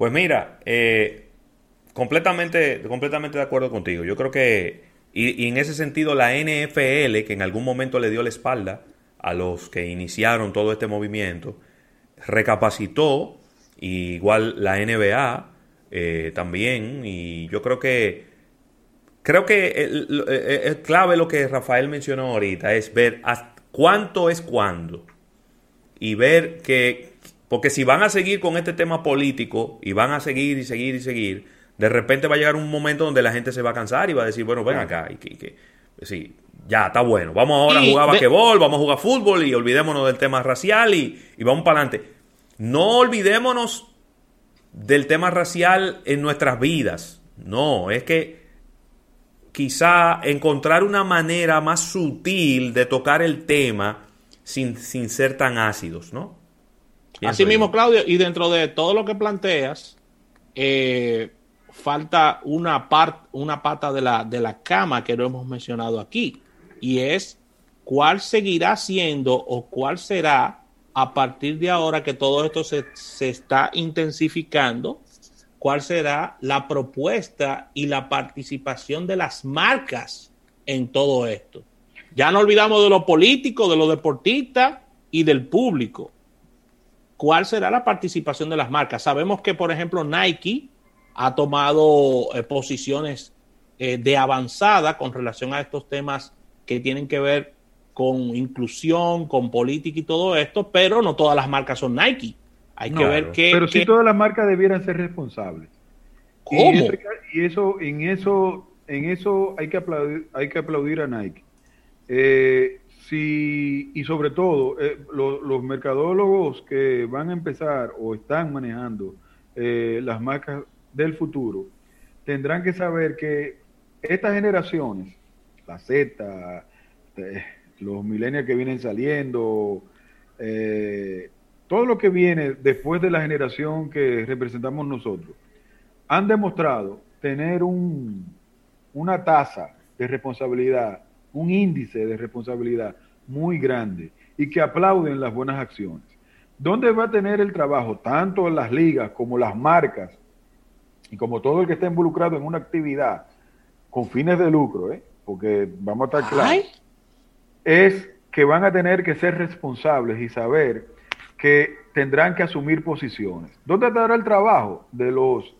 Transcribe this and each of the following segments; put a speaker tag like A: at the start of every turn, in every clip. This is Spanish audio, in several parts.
A: Pues mira, eh, completamente, completamente de acuerdo contigo. Yo creo que, y, en ese sentido, la NFL, que en algún momento le dio la espalda a los que iniciaron todo este movimiento, recapacitó, igual la NBA eh, también, y yo creo que creo que es clave lo que Rafael mencionó ahorita, es ver cuánto es cuándo. Y ver que, porque si van a seguir con este tema político y van a seguir y seguir y seguir, de repente va a llegar un momento donde la gente se va a cansar y va a decir, bueno, ven acá, y que, sí, ya está bueno, vamos ahora a jugar basquetbol, vamos a jugar fútbol y olvidémonos del tema racial y, y vamos para adelante. No olvidémonos del tema racial en nuestras vidas. No, es que quizá encontrar una manera más sutil de tocar el tema sin, sin ser tan ácidos, ¿no?
B: Así mismo, Claudio, y dentro de todo lo que planteas, eh, falta una, una pata de la, de la cama que no hemos mencionado aquí, y es cuál seguirá siendo o cuál será a partir de ahora que todo esto se, se está intensificando cuál será la propuesta y la participación de las marcas en todo esto. Ya no olvidamos de lo político, de los deportistas y del público. ¿Cuál será la participación de las marcas? Sabemos que, por ejemplo, Nike ha tomado eh, posiciones eh, de avanzada con relación a estos temas que tienen que ver con inclusión, con política y todo esto, pero no todas las marcas son Nike. Hay que ver qué.
C: Pero si todas las marcas debieran ser responsables. ¿Cómo? Y, eso, en eso, en eso hay que aplaudir, hay que aplaudir a Nike. Eh, si, y sobre todo, eh, los mercadólogos que van a empezar o están manejando eh, las marcas del futuro, tendrán que saber que estas generaciones, la Z, los millennials que vienen saliendo, eh, todo lo que viene después de la generación que representamos nosotros, han demostrado tener un, una tasa de responsabilidad, un índice de responsabilidad muy grande y que aplauden las buenas acciones. ¿Dónde va a tener el trabajo tanto las ligas como las marcas y como todo el que está involucrado en una actividad con fines de lucro, ¿eh? porque vamos a estar claros, es que van a tener que ser responsables y saber que tendrán que asumir posiciones. ¿Dónde estará el trabajo de los,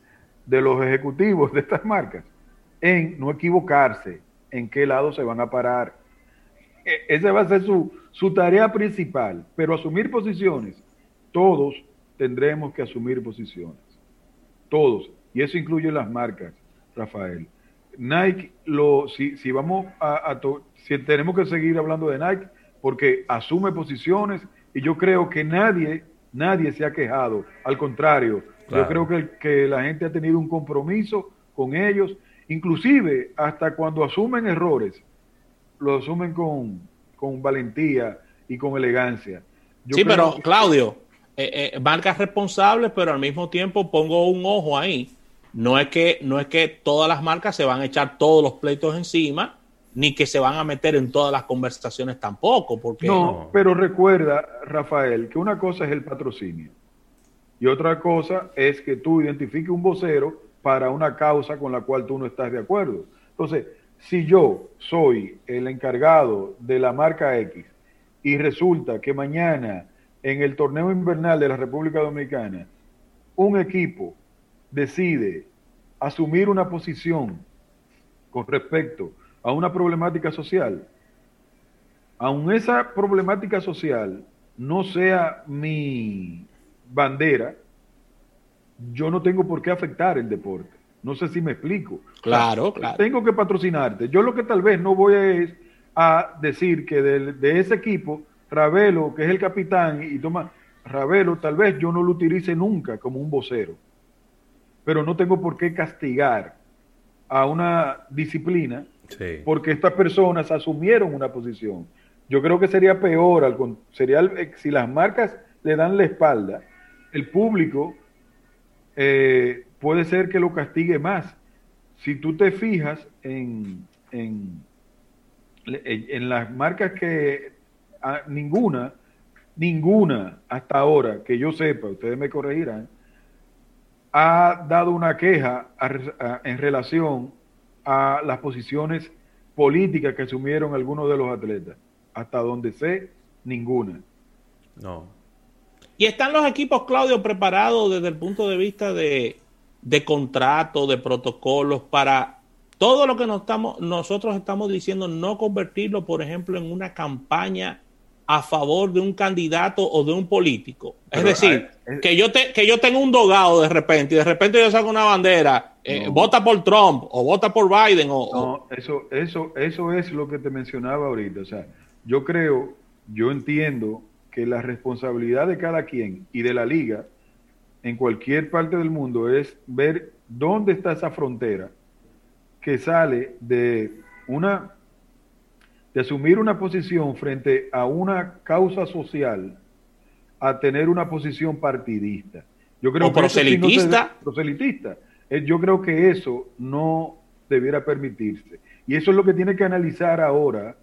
C: de los ejecutivos de estas marcas? En no equivocarse, en qué lado se van a parar. E, esa va a ser su, su tarea principal, pero asumir posiciones, todos tendremos que asumir posiciones. Todos. Y eso incluye las marcas, Rafael. Nike, lo, si, si vamos a, a si tenemos que seguir hablando de Nike, porque asume posiciones y yo creo que nadie, nadie se ha quejado. Al contrario, yo creo que, que la gente ha tenido un compromiso con ellos, inclusive hasta cuando asumen errores, lo asumen con, con valentía y con elegancia.
B: sí, pero Claudio, eh, eh, marcas responsables, pero al mismo tiempo pongo un ojo ahí. No es que no es que todas las marcas se van a echar todos los pleitos encima, ni que se van a meter en todas las conversaciones tampoco. Porque...
C: No, pero recuerda, Rafael, que una cosa es el patrocinio y otra cosa es que tú identifiques un vocero para una causa con la cual tú no estás de acuerdo. Entonces, si yo soy el encargado de la marca X y resulta que mañana en el torneo invernal de la República Dominicana un equipo decide asumir una posición con respecto a una problemática social, aun esa problemática social no sea mi bandera, yo no tengo por qué afectar el deporte. No sé si me explico.
B: Claro, claro.
C: Tengo que patrocinarte. Yo lo que tal vez no voy a es a decir que de, ese equipo, Ravelo, que es el capitán, y toma, Ravelo, tal vez yo no lo utilice nunca como un vocero. Pero no tengo por qué castigar a una disciplina porque estas personas asumieron una posición. Yo creo que sería peor, sería si las marcas le dan la espalda, el público eh, puede ser que lo castigue más. Si tú te fijas en, en, en las marcas que ninguna, ninguna hasta ahora que yo sepa, ustedes me corregirán, ha dado una queja en relación a las posiciones políticas que asumieron algunos de los atletas. Hasta donde sé, ninguna.
B: No. Y están los equipos, Claudio, preparados desde el punto de vista de, de contrato, de protocolos, para todo lo que nos estamos, nosotros estamos diciendo, no convertirlo, por ejemplo, en una campaña a favor de un candidato o de un político. es decir, que, yo te, que yo tenga un dogado de repente y de repente yo saco una bandera, eh, vota por Trump o vota por Biden. O,
C: no, eso, eso, eso es lo que te mencionaba ahorita. O sea, yo creo, yo entiendo que la responsabilidad de cada quien y de la liga en cualquier parte del mundo es ver dónde está esa frontera que sale de una de asumir una posición frente a una causa social a tener una posición partidista.
B: Yo creo o proselitista.
C: proselitista. Eh, yo creo que eso no debiera permitirse. Y eso es lo que tiene que analizar ahora,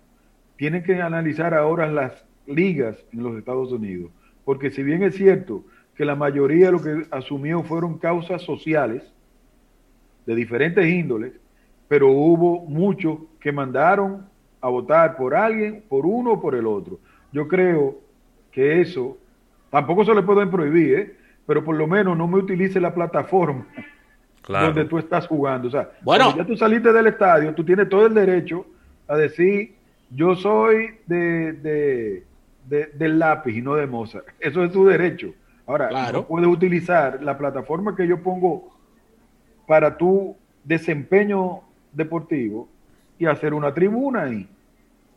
C: tienen que analizar ahora las ligas en los Estados Unidos. Porque si bien es cierto que la mayoría de lo que asumió fueron causas sociales de diferentes índoles, pero hubo muchos que mandaron a votar por alguien, por uno o por el otro. Yo creo que eso tampoco se le pueden prohibir, ¿eh? pero por lo menos no me utilice la plataforma donde tú estás jugando. O sea, bueno, ya tú saliste del estadio, tú tienes todo el derecho a decir, yo soy de, de, del lápiz y no de Mozart. Eso es tu derecho. Ahora, no puedes utilizar la plataforma que yo pongo para tu desempeño deportivo y hacer una tribuna ahí.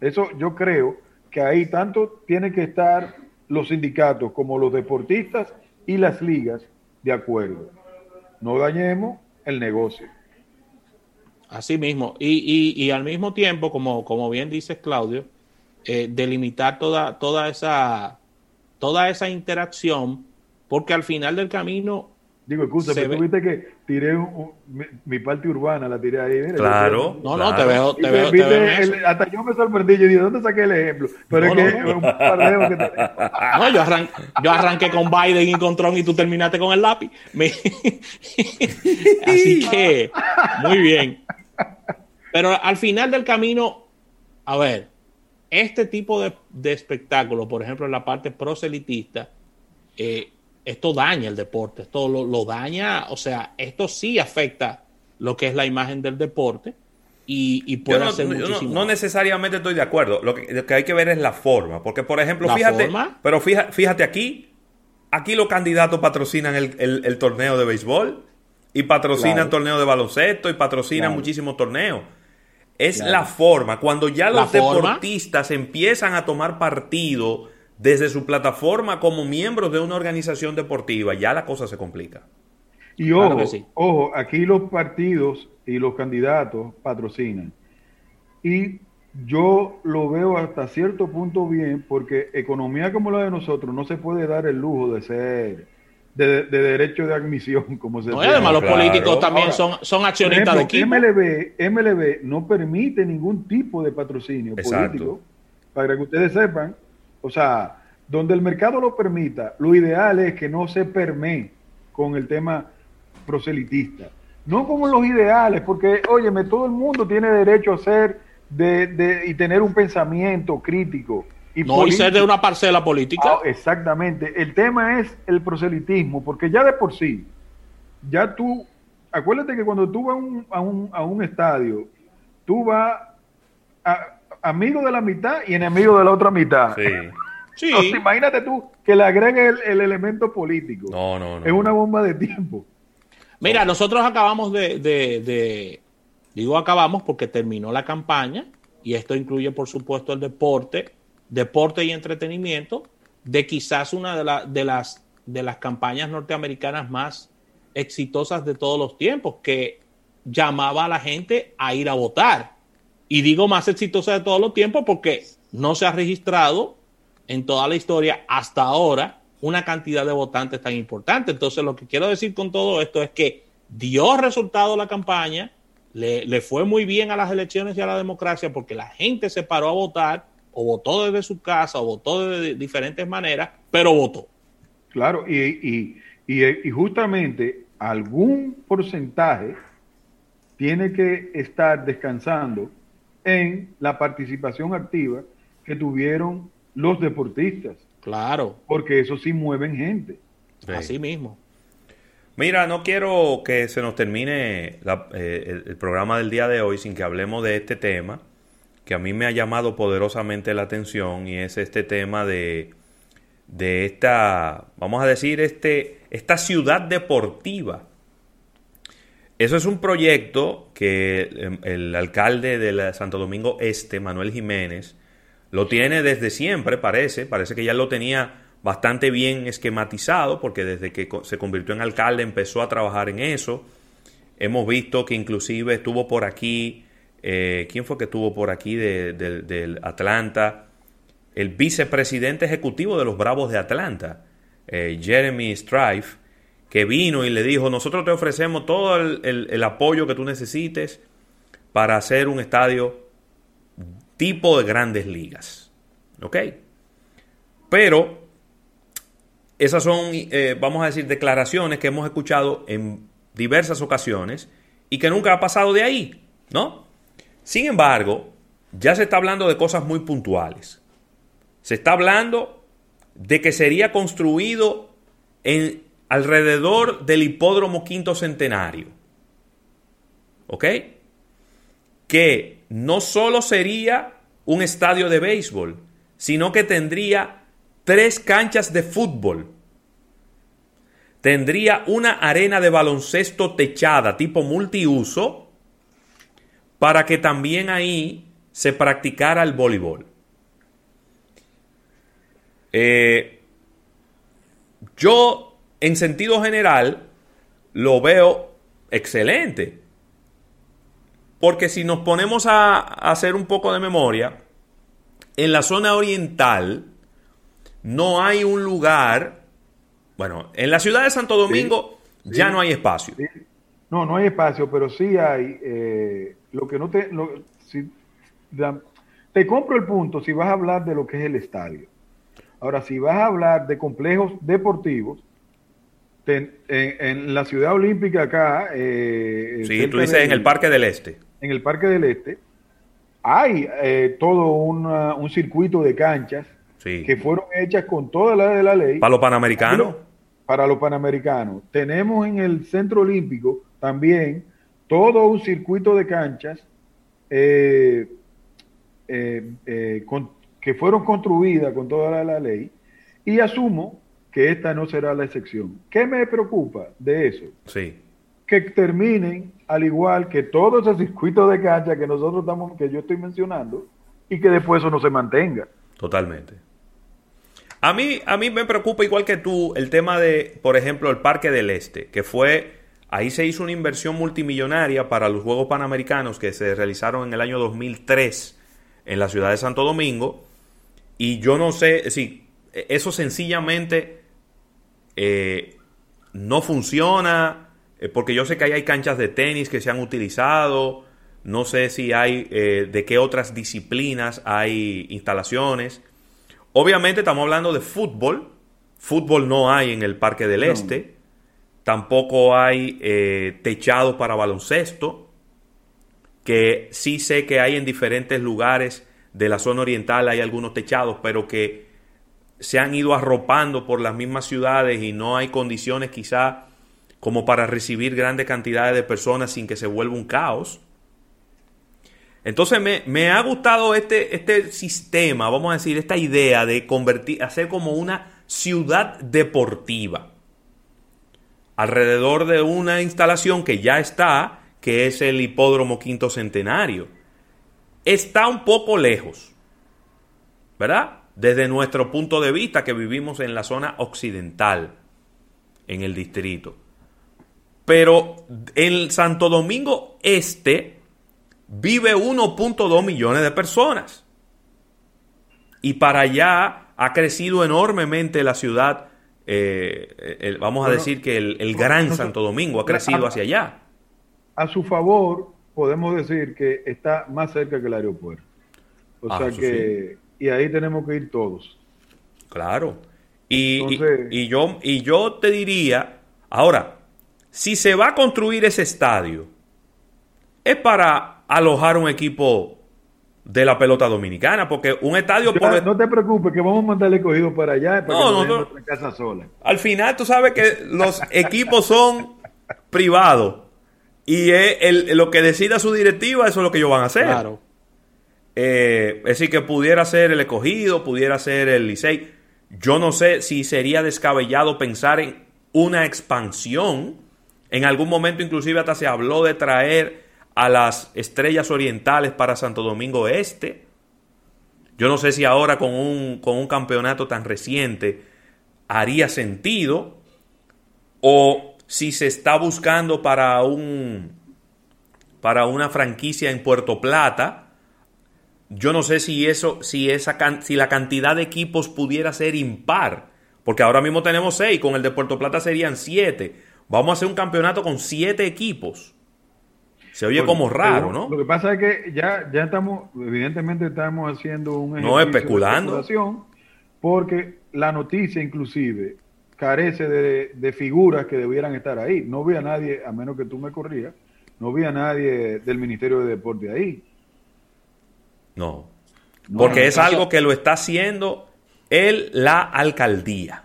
C: Eso yo creo que ahí tanto tienen que estar los sindicatos como los deportistas y las ligas de acuerdo. No dañemos el negocio.
B: Así mismo. Y, y, al mismo tiempo, como, como bien dices, Claudio, eh, delimitar toda, toda, esa, toda esa interacción, porque al final del camino
C: Digo, excusa, pero tú viste que tiré mi, parte urbana, la tiré ahí.
A: claro.
B: no, no, te veo, te veo. Te
C: hasta yo me sorprendí, yo dije, ¿dónde saqué el ejemplo? Pero es que no. un par
B: que te... No, yo, yo arranqué con Biden y con Trump y tú terminaste con el lápiz. Así que, muy bien. Pero al final del camino, a ver, este tipo de, de espectáculo, por ejemplo, en la parte proselitista, eh, esto daña el deporte, esto lo, daña, o sea, esto sí afecta lo que es la imagen del deporte y, puede hacer muchísimo.
A: No, necesariamente estoy de acuerdo, lo que, hay que ver es la forma, porque por ejemplo, fíjate, pero fíjate, aquí, aquí los candidatos patrocinan el, torneo de béisbol y patrocinan el torneo de baloncesto y patrocinan muchísimos torneos. Es la forma, cuando ya los deportistas empiezan a tomar partido desde su plataforma como miembros de una organización deportiva, ya la cosa se complica.
C: Y ojo, ojo, aquí los partidos y los candidatos patrocinan. Y yo lo veo hasta cierto punto bien, porque economía como la de nosotros no se puede dar el lujo de ser de, derecho de admisión, como se
B: no, además los políticos también son, son accionistas de equipo.
C: MLB, MLB no permite ningún tipo de patrocinio político, para que ustedes sepan, o sea, donde el mercado lo permita, lo ideal es que no se permee con el tema proselitista. No como los ideales, porque, óyeme, todo el mundo tiene derecho a ser de, y tener un pensamiento crítico.
B: Y no, y ser de una parcela política. Ah,
C: exactamente. El tema es el proselitismo, porque ya de por sí, ya tú, acuérdate que cuando tú vas a un, a un estadio, tú vas a, amigo de la mitad y enemigo de la otra mitad. Sí. Sí. imagínate tú que le agregue el, elemento político. No, no, no. Es una bomba de tiempo.
B: Mira, nosotros acabamos de, digo acabamos porque terminó la campaña y esto incluye por supuesto el deporte, deporte y entretenimiento de quizás una de, de, las, de las campañas norteamericanas más exitosas de todos los tiempos, que llamaba a la gente a ir a votar. Y digo más exitosa de todos los tiempos porque no se ha registrado en toda la historia hasta ahora una cantidad de votantes tan importante. Entonces, lo que quiero decir con todo esto es que dio resultado la campaña, le, fue muy bien a las elecciones y a la democracia porque la gente se paró a votar o votó desde su casa o votó de diferentes maneras, pero votó.
C: Claro, y, y, y, y justamente algún porcentaje tiene que estar descansando en la participación activa que tuvieron los deportistas.
B: Claro.
C: Porque eso sí mueven gente.
B: Así mismo.
A: Mira, no quiero que se nos termine eh, el, programa del día de hoy sin que hablemos de este tema que a mí me ha llamado poderosamente la atención y es este tema de, de esta, vamos a decir, este, esta ciudad deportiva. Eso es un proyecto que el, alcalde de Santo Domingo Este, Manuel Jiménez, lo tiene desde siempre, parece, parece que ya lo tenía bastante bien esquematizado, porque desde que se convirtió en alcalde empezó a trabajar en eso. Hemos visto que inclusive estuvo por aquí, eh, ¿quién fue que estuvo por aquí del Atlanta? El vicepresidente ejecutivo de los Bravos de Atlanta, eh, Jeremy Strife, que vino y le dijo, nosotros te ofrecemos todo el apoyo que tú necesites para hacer un estadio tipo de grandes ligas. ¿Ok? Pero esas son, eh, vamos a decir, declaraciones que hemos escuchado en diversas ocasiones y que nunca ha pasado de ahí, ¿no? Sin embargo, ya se está hablando de cosas muy puntuales. Se está hablando de que sería construido en alrededor del hipódromo quinto centenario. ¿Ok? Que no solo sería un estadio de béisbol, sino que tendría tres canchas de fútbol. Tendría una arena de baloncesto techada tipo multiuso para que también ahí se practicara el voleibol. Eh, yo, en sentido general, lo veo excelente. Porque si nos ponemos a hacer un poco de memoria, en la zona oriental, no hay un lugar, bueno, en la ciudad de Santo Domingo ya no hay espacio.
C: No, no hay espacio, pero sí hay, eh, lo que no te, te compro el punto si vas a hablar de lo que es el estadio. Ahora, si vas a hablar de complejos deportivos, en, la ciudad olímpica acá...
A: Eh, sí, tú dices en el Parque del Este.
C: En el Parque del Este hay eh, todo un circuito de canchas que fueron hechas con toda la de la ley.
A: Para los panamericanos.
C: Para los panamericanos. Tenemos en el Centro Olímpico también todo un circuito de canchas eh, eh, eh, que fueron construidas con toda la, ley y asumo que esta no será la excepción. ¿Qué me preocupa de eso?
A: Sí.
C: Que terminen al igual que todos esos circuitos de cancha que nosotros estamos, que yo estoy mencionando, y que después eso no se mantenga.
A: Totalmente. A mí, a mí me preocupa igual que tú el tema de, por ejemplo, el Parque del Este, que fue, ahí se hizo una inversión multimillonaria para los Juegos Panamericanos que se realizaron en el año 2003 en la ciudad de Santo Domingo. Y yo no sé, si eso sencillamente eh, no funciona, eh, porque yo sé que ahí hay canchas de tenis que se han utilizado, no sé si hay eh, de qué otras disciplinas hay instalaciones. Obviamente estamos hablando de fútbol. Fútbol no hay en el Parque del Este. Tampoco hay eh, techados para baloncesto. Que sí sé que hay en diferentes lugares de la zona oriental, hay algunos techados, pero que se han ido arropando por las mismas ciudades y no hay condiciones quizá como para recibir grandes cantidades de personas sin que se vuelva un caos. Entonces me, ha gustado este, este sistema, vamos a decir, esta idea de convertir, hacer como una ciudad deportiva alrededor de una instalación que ya está, que es el hipódromo quinto centenario. Está un poco lejos, ¿verdad? Desde nuestro punto de vista que vivimos en la zona occidental, en el distrito. Pero en Santo Domingo Este, vive 1.2 millones de personas. Y para allá ha crecido enormemente la ciudad, eh, vamos a decir que el, Gran Santo Domingo ha crecido hacia allá.
C: A su favor, podemos decir que está más cerca que el aeropuerto. O ah, sea que, y ahí tenemos que ir todos.
A: Claro. Y, y, yo, y yo te diría, ahora, si se va a construir ese estadio, es para alojar un equipo de la pelota dominicana, porque un estadio...
C: por... No te preocupes, que vamos a mandarle cogido para allá, para no, no, casa sola.
A: Al final tú sabes que los equipos son privados y es lo que decida su directiva, eso es lo que ellos van a hacer. Claro. Eh, es decir, que pudiera ser el escogido, pudiera ser el Licey. Yo no sé si sería descabellado pensar en una expansión. En algún momento inclusive hasta se habló de traer a las estrellas orientales para Santo Domingo Este. Yo no sé si ahora con un, con un campeonato tan reciente haría sentido o si se está buscando para un para una franquicia en Puerto Plata. Yo no sé si eso si esa si la cantidad de equipos pudiera ser impar, porque ahora mismo tenemos seis, con el de Puerto Plata serían siete. Vamos a hacer un campeonato con siete equipos. Se oye como raro, ¿no?
C: Lo que pasa es que ya, ya estamos, evidentemente estamos haciendo un
A: no especulando.
C: porque la noticia inclusive carece de, figuras que debieran estar ahí. No vi a nadie, a menos que tú me corrías, no vi a nadie del Ministerio de Deporte ahí.
A: No. porque es algo que lo está haciendo él, la alcaldía.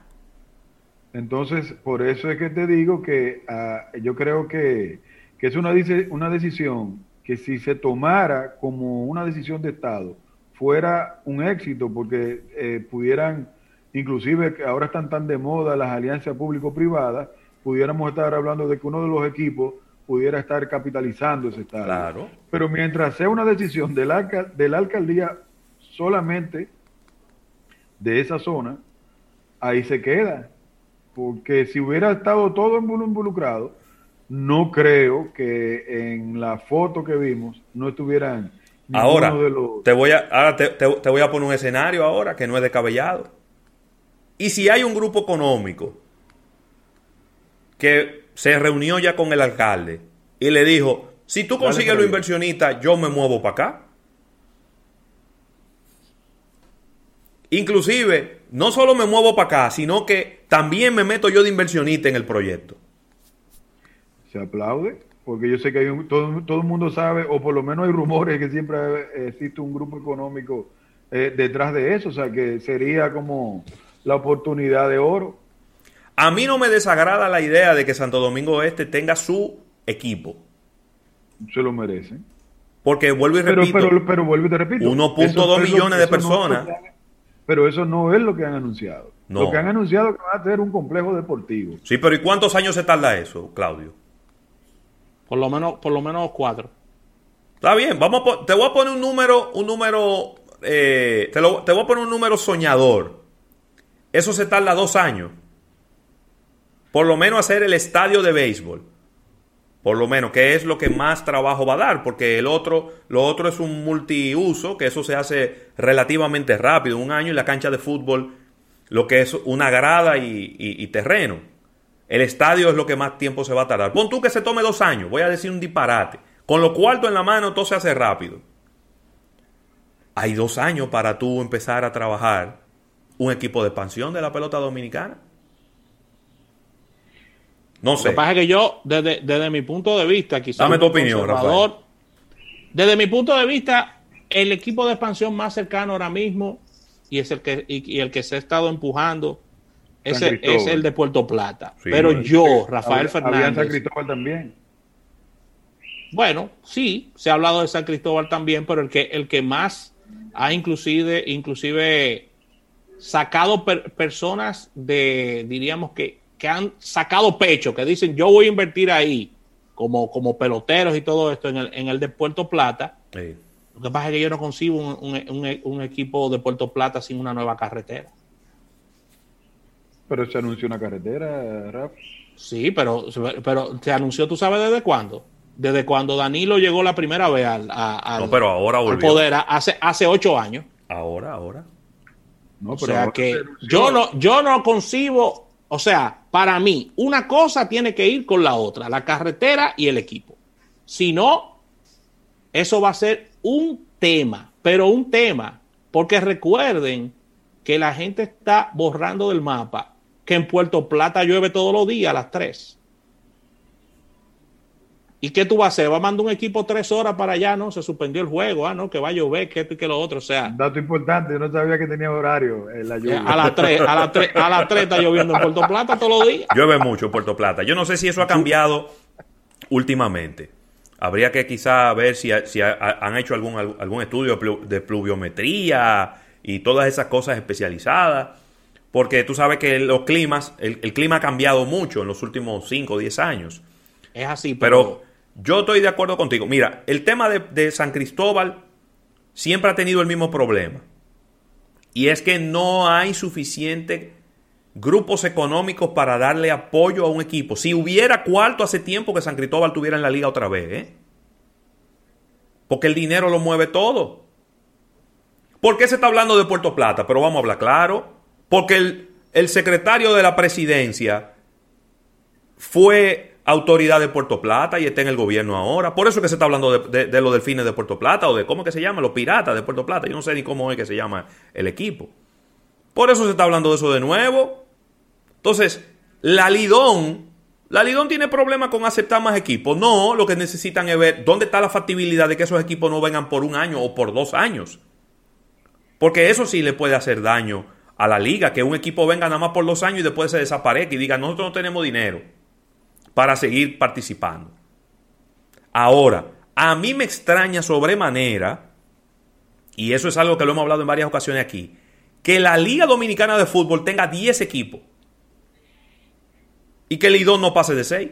C: Entonces, por eso es que te digo que ah, yo creo que que es una, una decisión que si se tomara como una decisión de Estado fuera un éxito porque eh, pudieran, inclusive que ahora están tan de moda las alianzas público-privadas, pudiéramos estar hablando de que uno de los equipos pudiera estar capitalizando ese Estado.
A: Claro.
C: Pero mientras sea una decisión de la, de la alcaldía solamente de esa zona, ahí se queda. Porque si hubiera estado todo involucrado, no creo que en la foto que vimos no estuvieran
A: ahora de los... te voy a te, voy a poner un escenario ahora que no es descabellado. Y si hay un grupo económico que se reunió ya con el alcalde y le dijo si tú consigues los inversionistas yo me muevo para acá inclusive no solo me muevo para acá sino que también me meto yo de inversionista en el proyecto
C: se aplaude, porque yo sé que hay todo, todo el mundo sabe, o por lo menos hay rumores que siempre existe un grupo económico eh, detrás de eso, o sea que sería como la oportunidad de oro.
A: A mí no me desagrada la idea de que Santo Domingo Este tenga su equipo.
C: Se lo merece.
A: Porque vuelvo y repito.
C: Pero, pero, vuelvo y te repito.
A: 1.2 millones de personas.
C: pero eso no es lo que han anunciado. Lo que han anunciado es que va a tener un complejo deportivo.
A: Sí, pero ¿y cuántos años se tarda eso, Claudio?
B: Por lo menos, por lo menos cuatro.
A: Está bien, vamos te voy a poner un número, un número, eh, te, lo, te voy a poner un número soñador. Eso se tarda dos años. Por lo menos hacer el estadio de béisbol. Por lo menos, que es lo que más trabajo va a dar, porque el otro, lo otro es un multiuso, que eso se hace relativamente rápido, un año y la cancha de fútbol, lo que es una grada y terreno. El estadio es lo que más tiempo se va a tardar. Pon tú que se tome dos años, voy a decir un disparate. Con lo cuarto en la mano todo se hace rápido. Hay dos años para tú empezar a trabajar un equipo de expansión de la pelota dominicana.
B: No sé. Lo que pasa es que yo, desde, mi punto de vista, quizás.
A: Dame tu opinión, Rafael.
B: Desde mi punto de vista, el equipo de expansión más cercano ahora mismo y es el que, y el que se ha estado empujando ese es el de Puerto Plata. Pero yo, Rafael Fernández.
C: San Cristóbal también.
B: Bueno, sí, se ha hablado de San Cristóbal también, pero el que, el que más ha inclusive, inclusive sacado personas de, diríamos que, que han sacado pecho, que dicen yo voy a invertir ahí, como, como peloteros y todo esto en el, en el de Puerto Plata. Lo que pasa es que yo no concibo un equipo de Puerto Plata sin una nueva carretera.
C: Pero se anunció una carretera, Raf.
B: Sí, pero, pero se anunció, ¿tú sabes desde cuándo? Desde cuando Danilo llegó la primera vez al,
A: no, pero ahora
B: poder, hace, hace ocho años.
A: Ahora, ahora.
B: No, pero o sea que yo no, yo no concibo, o sea, para mí, una cosa tiene que ir con la otra, la carretera y el equipo. Si no, eso va a ser un tema, pero un tema, porque recuerden que la gente está borrando del mapa que en Puerto Plata llueve todos los días a las 3. ¿Y qué tú vas a hacer? ¿Va a mandar un equipo tres horas para allá? No, se suspendió el juego. Ah, no, que va a llover, que esto y que lo otro. O sea.
C: Dato importante, yo no sabía que tenía horario en la lluvia.
B: A las 3, a las 3, a las 3 está lloviendo en Puerto Plata todos los días.
A: Llueve mucho en Puerto Plata. Yo no sé si eso ha cambiado últimamente. Habría que quizá ver si, si han hecho algún, algún estudio de pluviometría y todas esas cosas especializadas. Porque tú sabes que los climas, el, el clima ha cambiado mucho en los últimos 5 o 10 años.
B: Es así,
A: pero, yo estoy de acuerdo contigo. Mira, el tema de, San Cristóbal siempre ha tenido el mismo problema. Y es que no hay suficiente grupos económicos para darle apoyo a un equipo. Si hubiera cuarto hace tiempo que San Cristóbal tuviera en la liga otra vez, ¿eh? Porque el dinero lo mueve todo. ¿Por qué se está hablando de Puerto Plata? Pero vamos a hablar claro. Porque el, secretario de la presidencia fue autoridad de Puerto Plata y está en el gobierno ahora. Por eso que se está hablando de, de, los delfines de Puerto Plata o de cómo que se llama, los piratas de Puerto Plata. Yo no sé ni cómo es que se llama el equipo. Por eso se está hablando de eso de nuevo. Entonces, la Lidón, la Lidón tiene problemas con aceptar más equipos. No, lo que necesitan es ver dónde está la factibilidad de que esos equipos no vengan por un año o por dos años. Porque eso sí le puede hacer daño a la liga, que un equipo venga nada más por dos años y después se desaparezca y diga, nosotros no tenemos dinero para seguir participando. Ahora, a mí me extraña sobremanera, y eso es algo que lo hemos hablado en varias ocasiones aquí, que la Liga Dominicana de Fútbol tenga 10 equipos y que el Lidón no pase de 6.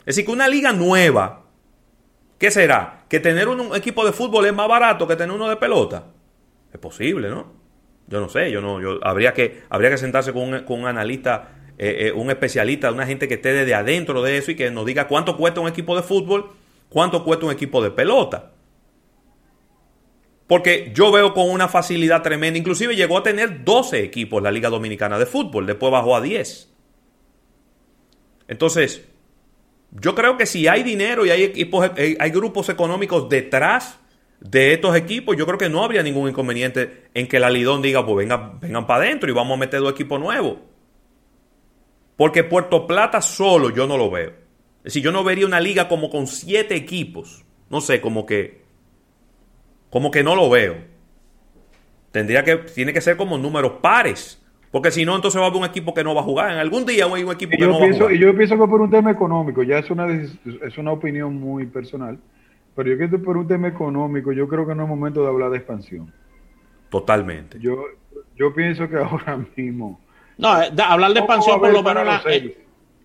A: Es decir, que una liga nueva, ¿qué será? ¿Que tener un equipo de fútbol es más barato que tener uno de pelota? Es posible, ¿no? Yo no sé, yo no, yo, habría, que, habría que sentarse con un, con un analista eh, eh, un especialista, una gente que esté desde adentro de eso y que nos diga cuánto cuesta un equipo de fútbol, cuánto cuesta un equipo de pelota. Porque yo veo con una facilidad tremenda, inclusive llegó a tener 12 equipos la Liga Dominicana de Fútbol, después bajó a 10. Entonces, yo creo que si hay dinero y hay equipos, eh, hay grupos económicos detrás de estos equipos, yo creo que no habría ningún inconveniente en que la Lidón diga, pues vengan, vengan para adentro y vamos a meter dos equipos nuevos. Porque Puerto Plata solo yo no lo veo. Es decir, yo no vería una liga como con siete equipos. No sé, como que. Como que no lo veo. Tendría que. Tiene que ser como números pares. Porque si no, entonces va a haber un equipo que no va a jugar. En algún día hay un equipo que no va a jugar.
C: Y yo pienso que por un tema económico, ya es una, es una opinión muy personal. Pero yo creo que por un tema económico, yo creo que no es momento de hablar de expansión.
A: Totalmente.
C: Yo, yo pienso que ahora mismo
B: no, eh, hablar de expansión por lo menos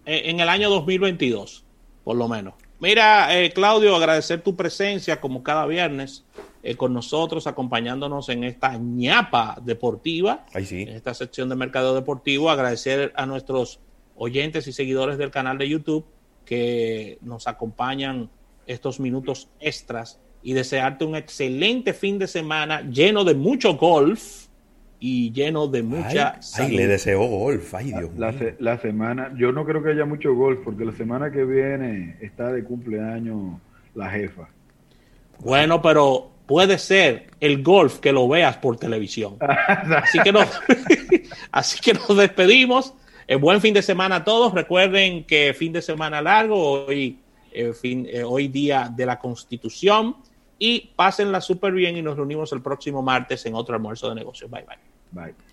B: en, el año 2022, por lo menos. Mira, eh, Claudio, agradecer tu presencia como cada viernes eh, con nosotros, acompañándonos en esta ñapa deportiva,
A: en
B: esta sección de mercado deportivo. Agradecer a nuestros oyentes y seguidores del canal de YouTube que nos acompañan estos minutos extras y desearte un excelente fin de semana lleno de mucho golf y lleno de mucha
A: ay, le deseo golf, ay Dios
C: la, la, semana, yo no creo que haya mucho golf porque la semana que viene está de cumpleaños la jefa.
B: Bueno, pero puede ser el golf que lo veas por televisión. así que nos, así que nos despedimos. Eh, buen fin de semana a todos. Recuerden que fin de semana largo, hoy, eh, fin, eh, hoy día de la Constitución. Y pásenla súper bien y nos reunimos el próximo martes en otro almuerzo de negocios. Bye bye.
C: Bye.